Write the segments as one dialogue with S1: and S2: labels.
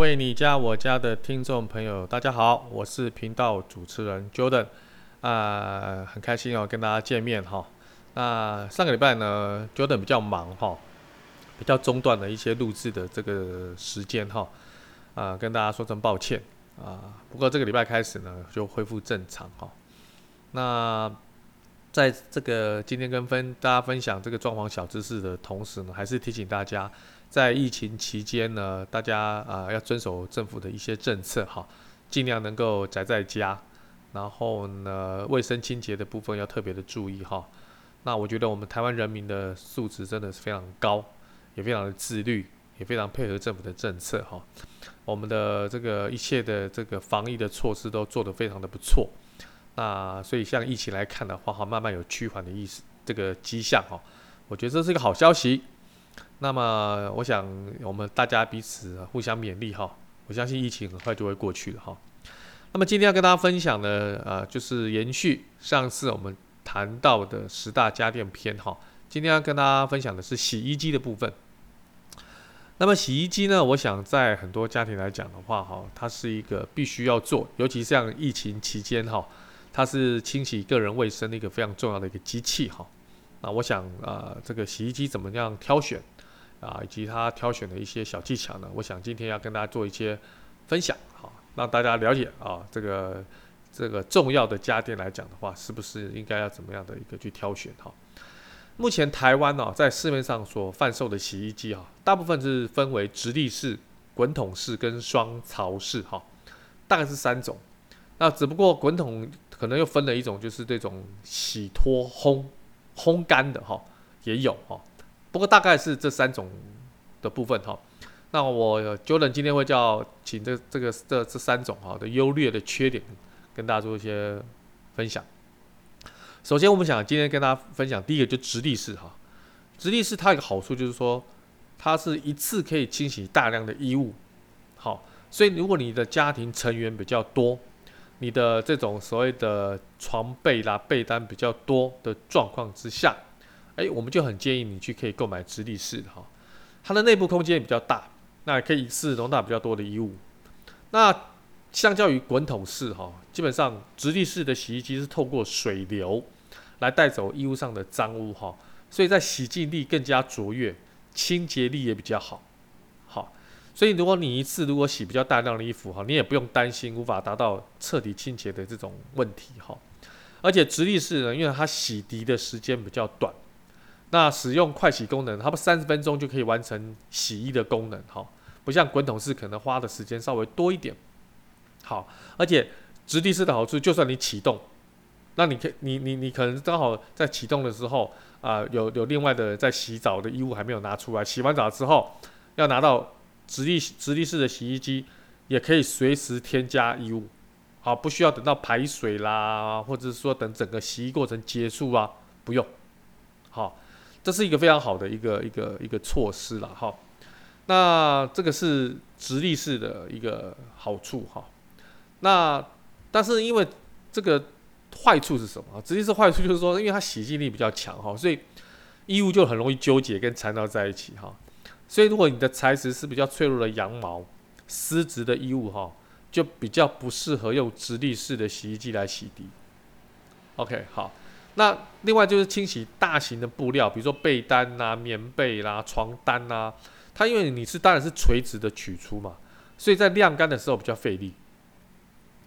S1: 为你家我家的听众朋友，大家好，我是频道主持人 Jordan，啊、很开心哦，跟大家见面哈。那上个礼拜呢，Jordan 比较忙哈，比较中断了一些录制的这个时间哈，啊、跟大家说声抱歉啊。不过这个礼拜开始呢，就恢复正常哈。那在这个今天跟分大家分享这个装潢小知识的同时呢，还是提醒大家。在疫情期间呢，大家啊、要遵守政府的一些政策哈，尽量能够宅在家，然后呢，卫生清洁的部分要特别的注意哈。那我觉得我们台湾人民的素质真的是非常高，也非常的自律，也非常配合政府的政策哈。我们的这个一切的这个防疫的措施都做得非常的不错。那所以像疫情来看的话哈，慢慢有趋缓的意思，这个迹象哈，我觉得这是一个好消息。那么，我想我们大家彼此互相勉励哈，我相信疫情很快就会过去了哈。那么今天要跟大家分享的呃，就是延续上次我们谈到的十大家电篇哈。今天要跟大家分享的是洗衣机的部分。那么洗衣机呢，我想在很多家庭来讲的话哈，它是一个必须要做，尤其像疫情期间哈，它是清洗个人卫生的一个非常重要的一个机器哈。那我想啊、呃，这个洗衣机怎么样挑选？啊，以及它挑选的一些小技巧呢，我想今天要跟大家做一些分享，好，让大家了解啊，这个这个重要的家电来讲的话，是不是应该要怎么样的一个去挑选哈？目前台湾呢，在市面上所贩售的洗衣机哈，大部分是分为直立式、滚筒式跟双槽式哈，大概是三种。那只不过滚筒可能又分了一种，就是这种洗脱烘烘干的哈，也有哈。不过大概是这三种的部分哈，那我 Jordan 今天会叫请这这个这这三种哈的优劣的缺点跟大家做一些分享。首先我们想今天跟大家分享第一个就直立式哈，直立式它有个好处就是说它是一次可以清洗大量的衣物，好，所以如果你的家庭成员比较多，你的这种所谓的床被啦被单比较多的状况之下。哎，我们就很建议你去可以购买直立式的哈，它的内部空间也比较大，那可以是容纳比较多的衣物。那相较于滚筒式哈，基本上直立式的洗衣机是透过水流来带走衣物上的脏污哈，所以在洗净力更加卓越，清洁力也比较好。所以如果你一次如果洗比较大量的衣服哈，你也不用担心无法达到彻底清洁的这种问题哈。而且直立式呢，因为它洗涤的时间比较短。那使用快洗功能，它不三十分钟就可以完成洗衣的功能，哈，不像滚筒式可能花的时间稍微多一点，好，而且直立式的好处，就算你启动，那你可你你你可能刚好在启动的时候啊、有有另外的在洗澡的衣物还没有拿出来，洗完澡之后要拿到直立直立式的洗衣机，也可以随时添加衣物，好，不需要等到排水啦，或者是说等整个洗衣过程结束啊，不用，好。这是一个非常好的一个一个一个措施了哈，那这个是直立式的一个好处哈，那但是因为这个坏处是什么？直立式坏处就是说，因为它洗净力比较强哈，所以衣物就很容易纠结跟缠绕在一起哈，所以如果你的材质是比较脆弱的羊毛丝质的衣物哈，就比较不适合用直立式的洗衣机来洗涤。OK，好。那另外就是清洗大型的布料，比如说被单呐、棉被啦、床单呐、它因为你是当然是垂直的取出嘛，所以在晾干的时候比较费力。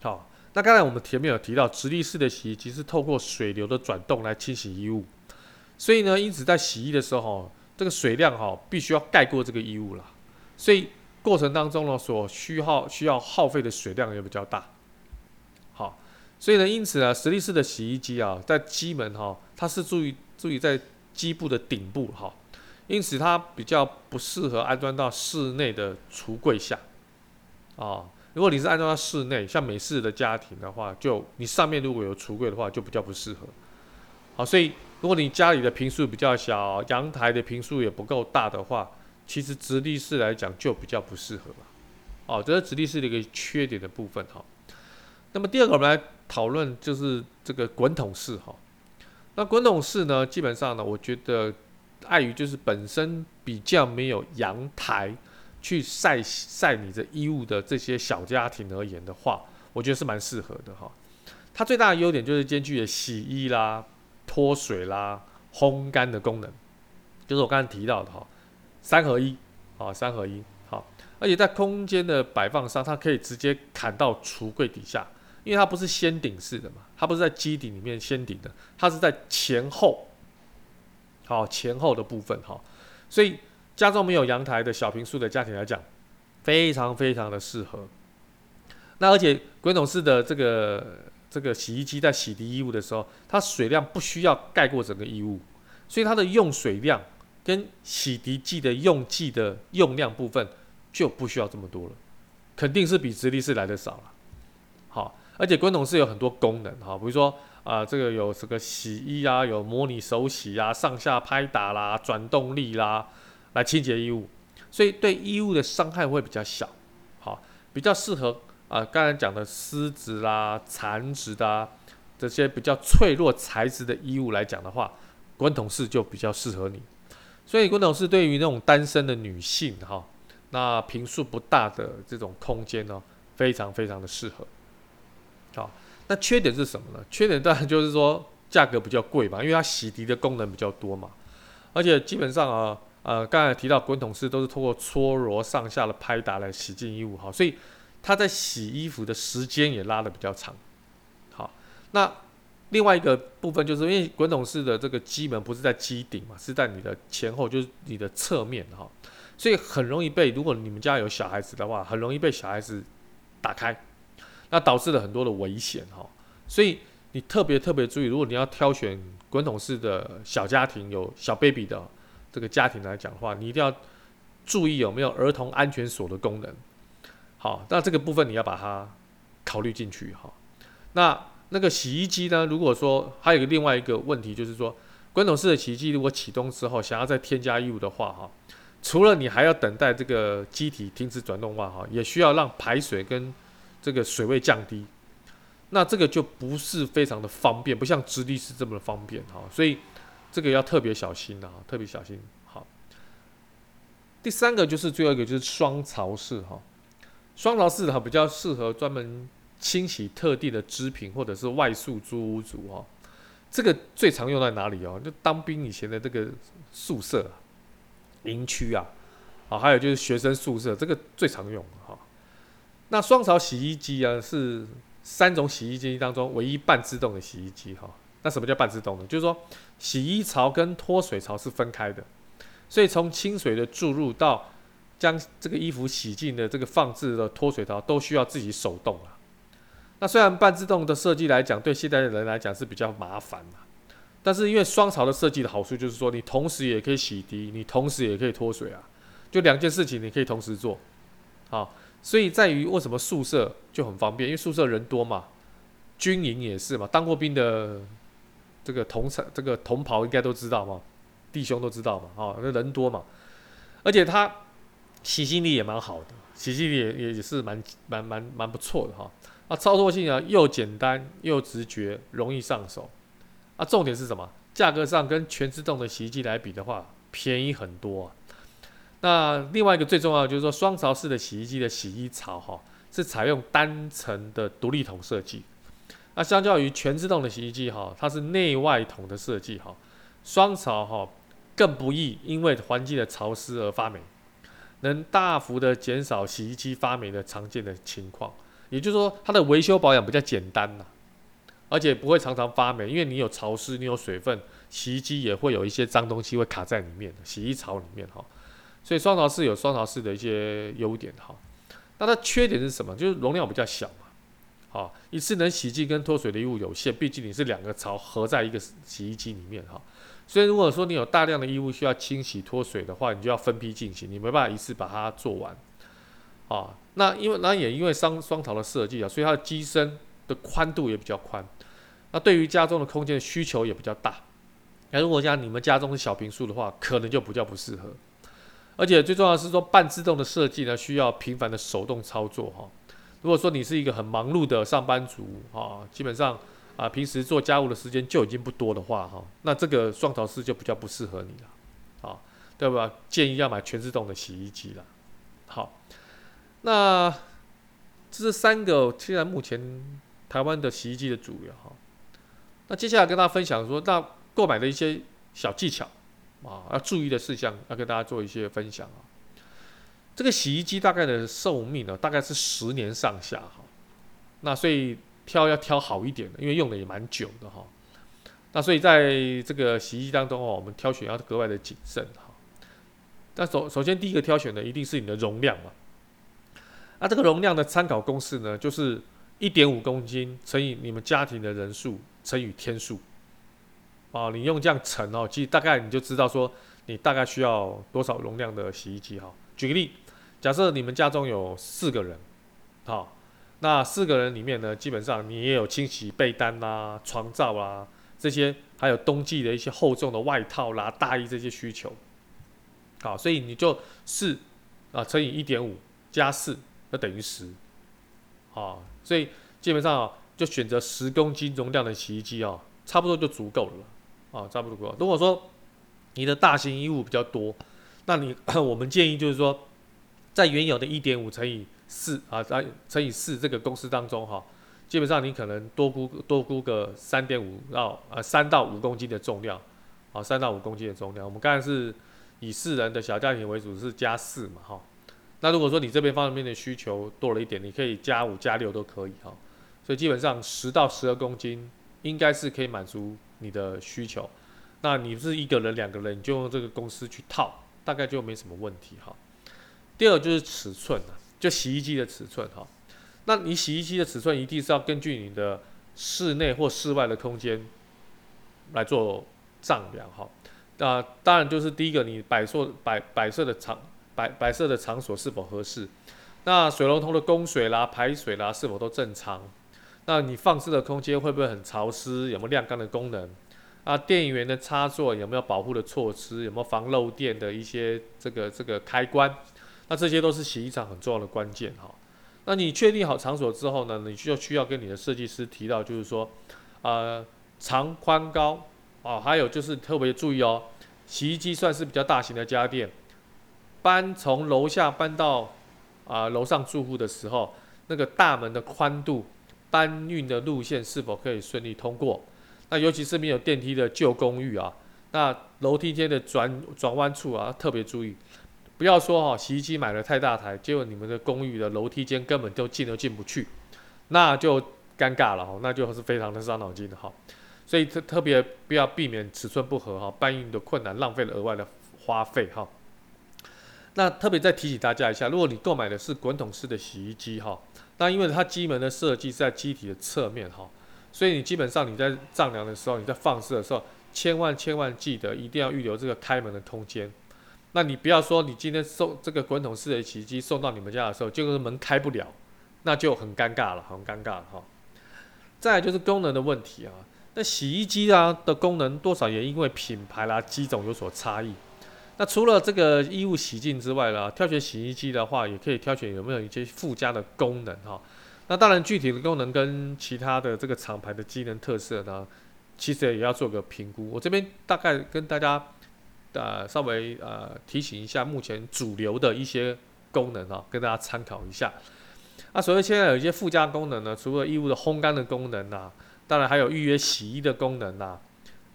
S1: 好，那刚才我们前面有提到，直立式的洗衣机是透过水流的转动来清洗衣物，所以呢，因此在洗衣的时候，这个水量哈必须要盖过这个衣物了，所以过程当中呢，所需耗需要耗费的水量也比较大。好所以呢，因此呢，实力式的洗衣机啊，在机门哈，它是注意注意在机部的顶部哈，因此它比较不适合安装到室内的橱柜下啊。如果你是安装到室内，像美式的家庭的话，就你上面如果有橱柜的话，就比较不适合。好，所以如果你家里的坪数比较小，阳台的坪数也不够大的话，其实直立式来讲就比较不适合了。哦，这是直立式的一个缺点的部分哈。那么第二个，我们来讨论就是这个滚筒式哈。那滚筒式呢，基本上呢，我觉得碍于就是本身比较没有阳台去晒晒你的衣物的这些小家庭而言的话，我觉得是蛮适合的哈。它最大的优点就是兼具了洗衣啦、脱水啦、烘干的功能，就是我刚才提到的哈，三合一啊，三合一好，而且在空间的摆放上，它可以直接砍到橱柜底下，因为它不是掀顶式的嘛，它不是在机顶里面掀顶的，它是在前后，好，前后的部分哈，所以家中没有阳台的小平数的家庭来讲，非常非常的适合。那而且滚筒式的这个。这个洗衣机在洗涤衣物的时候，它水量不需要盖过整个衣物，所以它的用水量跟洗涤剂的用剂的用量部分就不需要这么多了，肯定是比直立式来的少了。好，而且滚筒式有很多功能哈，比如说啊、这个有这个洗衣啊，有模拟手洗啊，上下拍打啦，转动力啦，来清洁衣物，所以对衣物的伤害会比较小，好，比较适合。啊，刚才讲的丝质啦、蚕质的、啊、这些比较脆弱材质的衣物来讲的话，滚筒式就比较适合你。所以滚筒式对于那种单身的女性哈、那平数不大的这种空间呢，非常非常的适合。好，那缺点是什么呢？缺点当然就是说价格比较贵嘛，因为它洗涤的功能比较多嘛，而且基本上啊，呃，刚才提到滚筒式都是通过搓揉上下的拍打来洗净衣物哈，所以。它在洗衣服的时间也拉得比较长，好，那另外一个部分就是因为滚筒式的这个机门不是在机顶嘛，是在你的前后，就是你的侧面哈，所以很容易被，如果你们家有小孩子的话，很容易被小孩子打开，那导致了很多的危险哈，所以你特别特别注意，如果你要挑选滚筒式的小家庭有小 baby 的这个家庭来讲的话，你一定要注意有没有儿童安全锁的功能。好，那这个部分你要把它考虑进去哈。那那个洗衣机呢？如果说还有个另外一个问题，就是说滚筒式的洗衣机如果启动之后，想要再添加衣物的话哈，除了你还要等待这个机体停止转动外哈，也需要让排水跟这个水位降低。那这个就不是非常的方便，不像直立式这么方便哈。所以这个要特别小心的哈，特别小心。好，第三个就是最后一个就是双槽式哈。双槽式的比较适合专门清洗特定的织品或者是外宿租屋族哈，这个最常用在哪里哦？就当兵以前的这个宿舍、营区啊，啊，还有就是学生宿舍，这个最常用哈。那双槽洗衣机啊，是三种洗衣机当中唯一半自动的洗衣机哈。那什么叫半自动呢？就是说洗衣槽跟脱水槽是分开的，所以从清水的注入到将这个衣服洗净的这个放置的脱水槽都需要自己手动啊。那虽然半自动的设计来讲，对现代人来讲是比较麻烦嘛，但是因为双槽的设计的好处就是说，你同时也可以洗涤，你同时也可以脱水啊，就两件事情你可以同时做。好，所以在于为什么宿舍就很方便，因为宿舍人多嘛，军营也是嘛，当过兵的这个同这个同袍应该都知道嘛，弟兄都知道嘛，啊，那人多嘛，而且他。洗净力也蛮好的，洗净力也也是蛮蛮蛮蛮不错的哈。啊，操作性啊又简单又直觉，容易上手。啊，重点是什么？价格上跟全自动的洗衣机来比的话，便宜很多啊。那另外一个最重要的就是说，双槽式的洗衣机的洗衣槽哈，是采用单层的独立筒设计。那相较于全自动的洗衣机哈，它是内外桶的设计哈，双槽哈更不易因为环境的潮湿而发霉。能大幅的减少洗衣机发霉的常见的情况，也就是说，它的维修保养比较简单呐，而且不会常常发霉，因为你有潮湿，你有水分，洗衣机也会有一些脏东西会卡在里面，洗衣槽里面哈，所以双槽式有双槽式的一些优点哈，那它缺点是什么？就是容量比较小嘛，好，一次能洗净跟脱水的衣物有限，毕竟你是两个槽合在一个洗衣机里面哈。所以，如果说你有大量的衣物需要清洗脱水的话，你就要分批进行，你没办法一次把它做完，啊，那因为那也因为双双槽的设计啊，所以它的机身的宽度也比较宽，那对于家中的空间需求也比较大。那如果像你们家中的小平数的话，可能就比较不适合。而且最重要的是说，半自动的设计呢，需要频繁的手动操作哈。如果说你是一个很忙碌的上班族啊，基本上。啊，平时做家务的时间就已经不多的话，哈，那这个双槽式就比较不适合你了，啊，对吧？建议要买全自动的洗衣机了。好，那这是三个现在目前台湾的洗衣机的主流哈。那接下来跟大家分享说，那购买的一些小技巧啊，要注意的事项，要跟大家做一些分享啊。这个洗衣机大概的寿命呢，大概是十年上下哈。那所以挑要挑好一点的，因为用的也蛮久的哈。那所以在这个洗衣机当中哦，我们挑选要格外的谨慎哈。那首首先第一个挑选的一定是你的容量嘛。那这个容量的参考公式呢，就是一点五公斤乘以你们家庭的人数乘以天数。啊，你用这样乘哦，其实大概你就知道说你大概需要多少容量的洗衣机哈。举个例。假设你们家中有四个人，好，那四个人里面呢，基本上你也有清洗被单啦、床罩啊这些，还有冬季的一些厚重的外套啦、大衣这些需求，好，所以你就四啊乘以一点五加四，就等于十，好，所以基本上啊就选择十公斤容量的洗衣机啊，差不多就足够了，啊，差不多够。如果说你的大型衣物比较多，那你 我们建议就是说。在原有的一点五乘以四啊，再乘以四这个公式当中哈，基本上你可能多估多估个三点五到呃三到五公斤的重量，啊三到五公斤的重量。我们刚才是以四人的小家庭为主，是加四嘛哈。那如果说你这边方面的需求多了一点，你可以加五加六都可以哈。所以基本上十到十二公斤应该是可以满足你的需求。那你是一个人两个人，你就用这个公式去套，大概就没什么问题哈。第二就是尺寸了，就洗衣机的尺寸哈。那你洗衣机的尺寸一定是要根据你的室内或室外的空间来做丈量哈。那当然就是第一个，你摆设摆摆设的场摆摆设的场所是否合适？那水龙头的供水啦、排水啦是否都正常？那你放置的空间会不会很潮湿？有没有晾干的功能？啊，电源的插座有没有保护的措施？有没有防漏电的一些这个这个开关？那这些都是洗衣厂很重要的关键哈。那你确定好场所之后呢，你就需要跟你的设计师提到，就是说，呃，长宽高啊，还有就是特别注意哦，洗衣机算是比较大型的家电，搬从楼下搬到啊楼上住户的时候，那个大门的宽度，搬运的路线是否可以顺利通过？那尤其是没有电梯的旧公寓啊，那楼梯间的转转弯处啊，特别注意。不要说哈，洗衣机买了太大台，结果你们的公寓的楼梯间根本就进都进不去，那就尴尬了哈，那就是非常的伤脑筋的哈。所以特特别不要避免尺寸不合哈，搬运的困难，浪费了额外的花费哈。那特别再提醒大家一下，如果你购买的是滚筒式的洗衣机哈，那因为它机门的设计是在机体的侧面哈，所以你基本上你在丈量的时候，你在放置的时候，千万千万记得一定要预留这个开门的空间。那你不要说你今天送这个滚筒式的洗衣机送到你们家的时候，就是门开不了，那就很尴尬了，很尴尬哈。再来就是功能的问题啊，那洗衣机啊的功能多少也因为品牌啦、机种有所差异。那除了这个衣物洗净之外啦，挑选洗衣机的话，也可以挑选有没有一些附加的功能哈。那当然具体的功能跟其他的这个厂牌的机能特色呢，其实也要做个评估。我这边大概跟大家。呃，稍微呃提醒一下，目前主流的一些功能啊，跟大家参考一下。那所谓现在有一些附加功能呢，除了衣物的烘干的功能啊，当然还有预约洗衣的功能啊，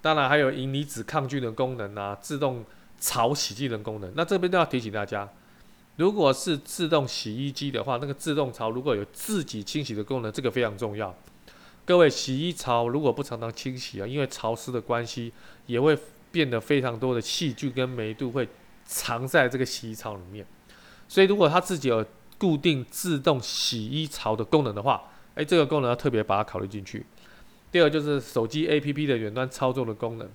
S1: 当然还有银离子抗菌的功能啊，自动潮洗剂的功能。那这边都要提醒大家，如果是自动洗衣机的话，那个自动潮如果有自己清洗的功能，这个非常重要。各位洗衣槽如果不常常清洗啊，因为潮湿的关系，也会。变得非常多的细菌跟霉度会藏在这个洗衣槽里面，所以如果它自己有固定自动洗衣槽的功能的话，诶，这个功能要特别把它考虑进去。第二就是手机 APP 的远端操作的功能，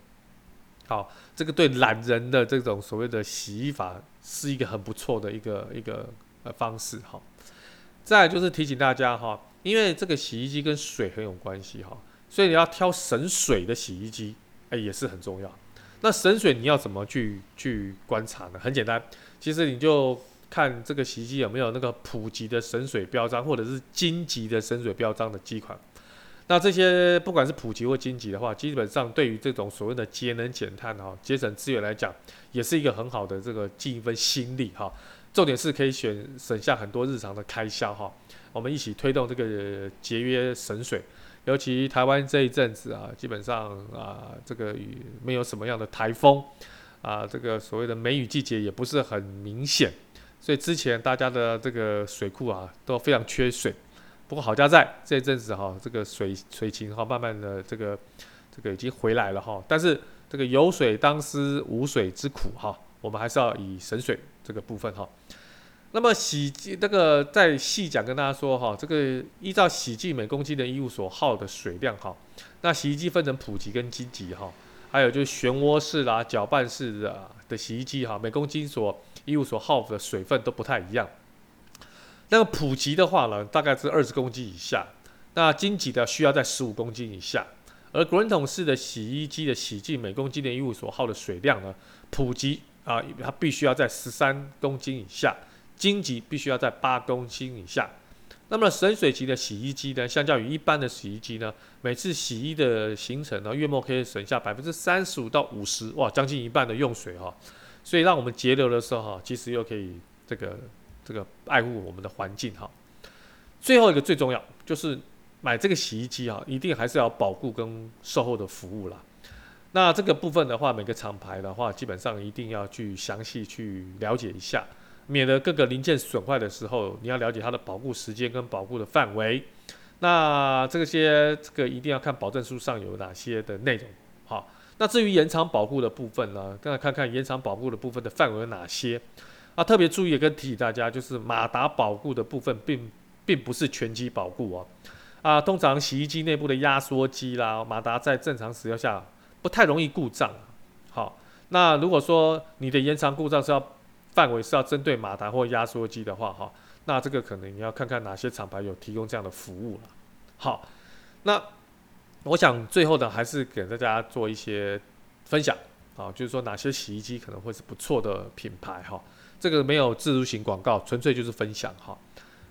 S1: 好，这个对懒人的这种所谓的洗衣法是一个很不错的一个一个呃方式哈。再就是提醒大家哈，因为这个洗衣机跟水很有关系哈，所以你要挑省水的洗衣机，诶，也是很重要。那省水你要怎么去去观察呢？很简单，其实你就看这个洗衣机有没有那个普及的省水标章，或者是金级的省水标章的机款。那这些不管是普及或金级的话，基本上对于这种所谓的节能减碳哈、节省资源来讲，也是一个很好的这个尽一份心力哈。重点是可以选省下很多日常的开销哈。我们一起推动这个节约省水，尤其台湾这一阵子啊，基本上啊，这个雨没有什么样的台风啊，这个所谓的梅雨季节也不是很明显，所以之前大家的这个水库啊都非常缺水。不过好家在这一阵子哈，这个水水情哈慢慢的这个这个已经回来了哈，但是这个有水当思无水之苦哈，我们还是要以省水这个部分哈。那么洗剂这个再细讲跟大家说哈，这个依照洗剂每公斤的衣物所耗的水量哈，那洗衣机分成普及跟精级哈，还有就是漩涡式啦、搅拌式的的洗衣机哈，每公斤所衣物所耗的水分都不太一样。那个普及的话呢，大概是二十公斤以下，那精级的需要在十五公斤以下，而滚筒式的洗衣机的洗剂每公斤的衣物所耗的水量呢，普及啊，它必须要在十三公斤以下。星级必须要在八公斤以下。那么省水级的洗衣机呢，相较于一般的洗衣机呢，每次洗衣的行程呢，月末可以省下百分之三十五到五十，哇，将近一半的用水哈。所以让我们节流的时候哈，其实又可以这个这个爱护我们的环境哈。最后一个最重要就是买这个洗衣机哈，一定还是要保固跟售后的服务啦。那这个部分的话，每个厂牌的话，基本上一定要去详细去了解一下。免得各个零件损坏的时候，你要了解它的保护时间跟保护的范围。那这些这个一定要看保证书上有哪些的内容。好，那至于延长保护的部分呢，刚才看看延长保护的部分的范围有哪些。啊，特别注意跟提醒大家，就是马达保护的部分并并不是全机保护哦。啊，通常洗衣机内部的压缩机啦，马达在正常使用下不太容易故障。好，那如果说你的延长故障是要范围是要针对马达或压缩机的话，哈，那这个可能你要看看哪些厂牌有提供这样的服务了。好，那我想最后呢，还是给大家做一些分享啊，就是说哪些洗衣机可能会是不错的品牌哈。这个没有置入型广告，纯粹就是分享哈。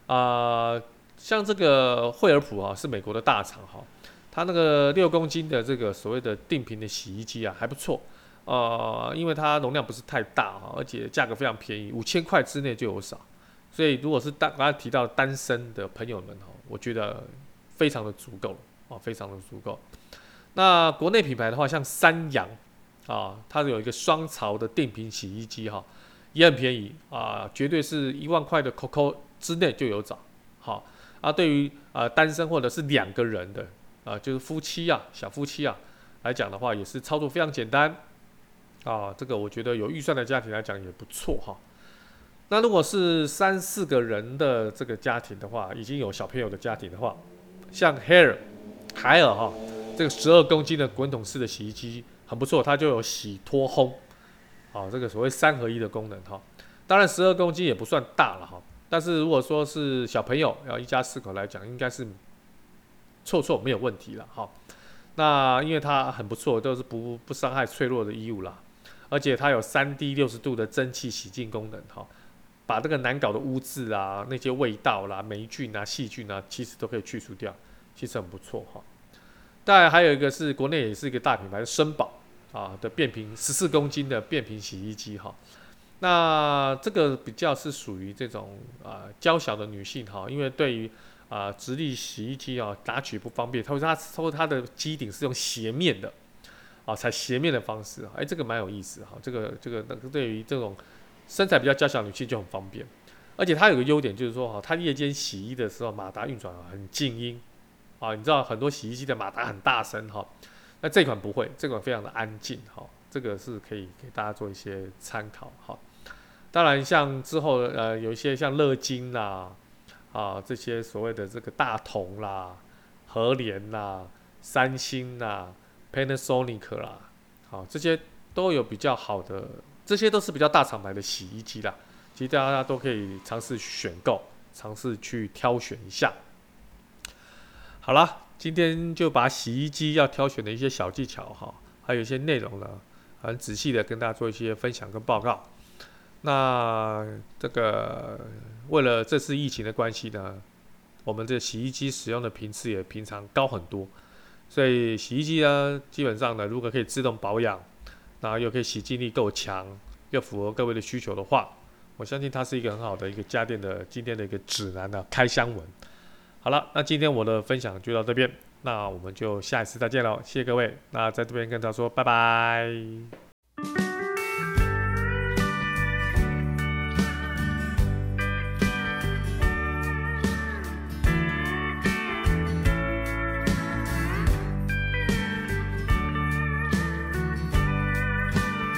S1: 啊，像这个惠而浦啊，是美国的大厂哈，它那个六公斤的这个所谓的定频的洗衣机啊，还不错。呃，因为它容量不是太大哈，而且价格非常便宜，五千块之内就有找。所以如果是单刚才提到单身的朋友们哈，我觉得非常的足够啊，非常的足够。那国内品牌的话，像三洋啊，它有一个双槽的电瓶洗衣机哈，也很便宜啊，绝对是一万块的 COCO 之内就有找。好啊，对于啊单身或者是两个人的啊，就是夫妻啊，小夫妻啊来讲的话，也是操作非常简单。啊，这个我觉得有预算的家庭来讲也不错哈。那如果是三四个人的这个家庭的话，已经有小朋友的家庭的话，像 Hair 海尔哈，这个十二公斤的滚筒式的洗衣机很不错，它就有洗脱烘，啊，这个所谓三合一的功能哈。当然十二公斤也不算大了哈，但是如果说是小朋友要一家四口来讲，应该是绰绰没有问题了哈。那因为它很不错，都是不不伤害脆弱的衣物啦。而且它有三 D 六十度的蒸汽洗净功能，哈，把这个难搞的污渍啊、那些味道啦、霉菌啊、细菌啊，其实都可以去除掉，其实很不错哈。当然还有一个是国内也是一个大品牌，森宝啊的变频十四公斤的变频洗衣机哈。那这个比较是属于这种啊娇小的女性哈，因为对于啊直立洗衣机啊拿取不方便，它它说它的机顶是用斜面的。啊，踩斜面的方式，哎，这个蛮有意思哈。这个这个那个对于这种身材比较娇小女性就很方便，而且它有个优点就是说哈，它夜间洗衣的时候马达运转很静音啊。你知道很多洗衣机的马达很大声哈，那这款不会，这款非常的安静哈。这个是可以给大家做一些参考哈。当然像之后呃有一些像乐金啦啊这些所谓的这个大同啦、和联啦、三星啦。Panasonic 啦，好，这些都有比较好的，这些都是比较大厂牌的洗衣机啦。其实大家都可以尝试选购，尝试去挑选一下。好了，今天就把洗衣机要挑选的一些小技巧哈，还有一些内容呢，很仔细的跟大家做一些分享跟报告。那这个为了这次疫情的关系呢，我们这洗衣机使用的频次也平常高很多。所以洗衣机呢，基本上呢，如果可以自动保养，然后又可以洗净力够强，又符合各位的需求的话，我相信它是一个很好的一个家电的今天的一个指南的开箱文。好了，那今天我的分享就到这边，那我们就下一次再见喽，谢谢各位。那在这边跟大家说拜拜。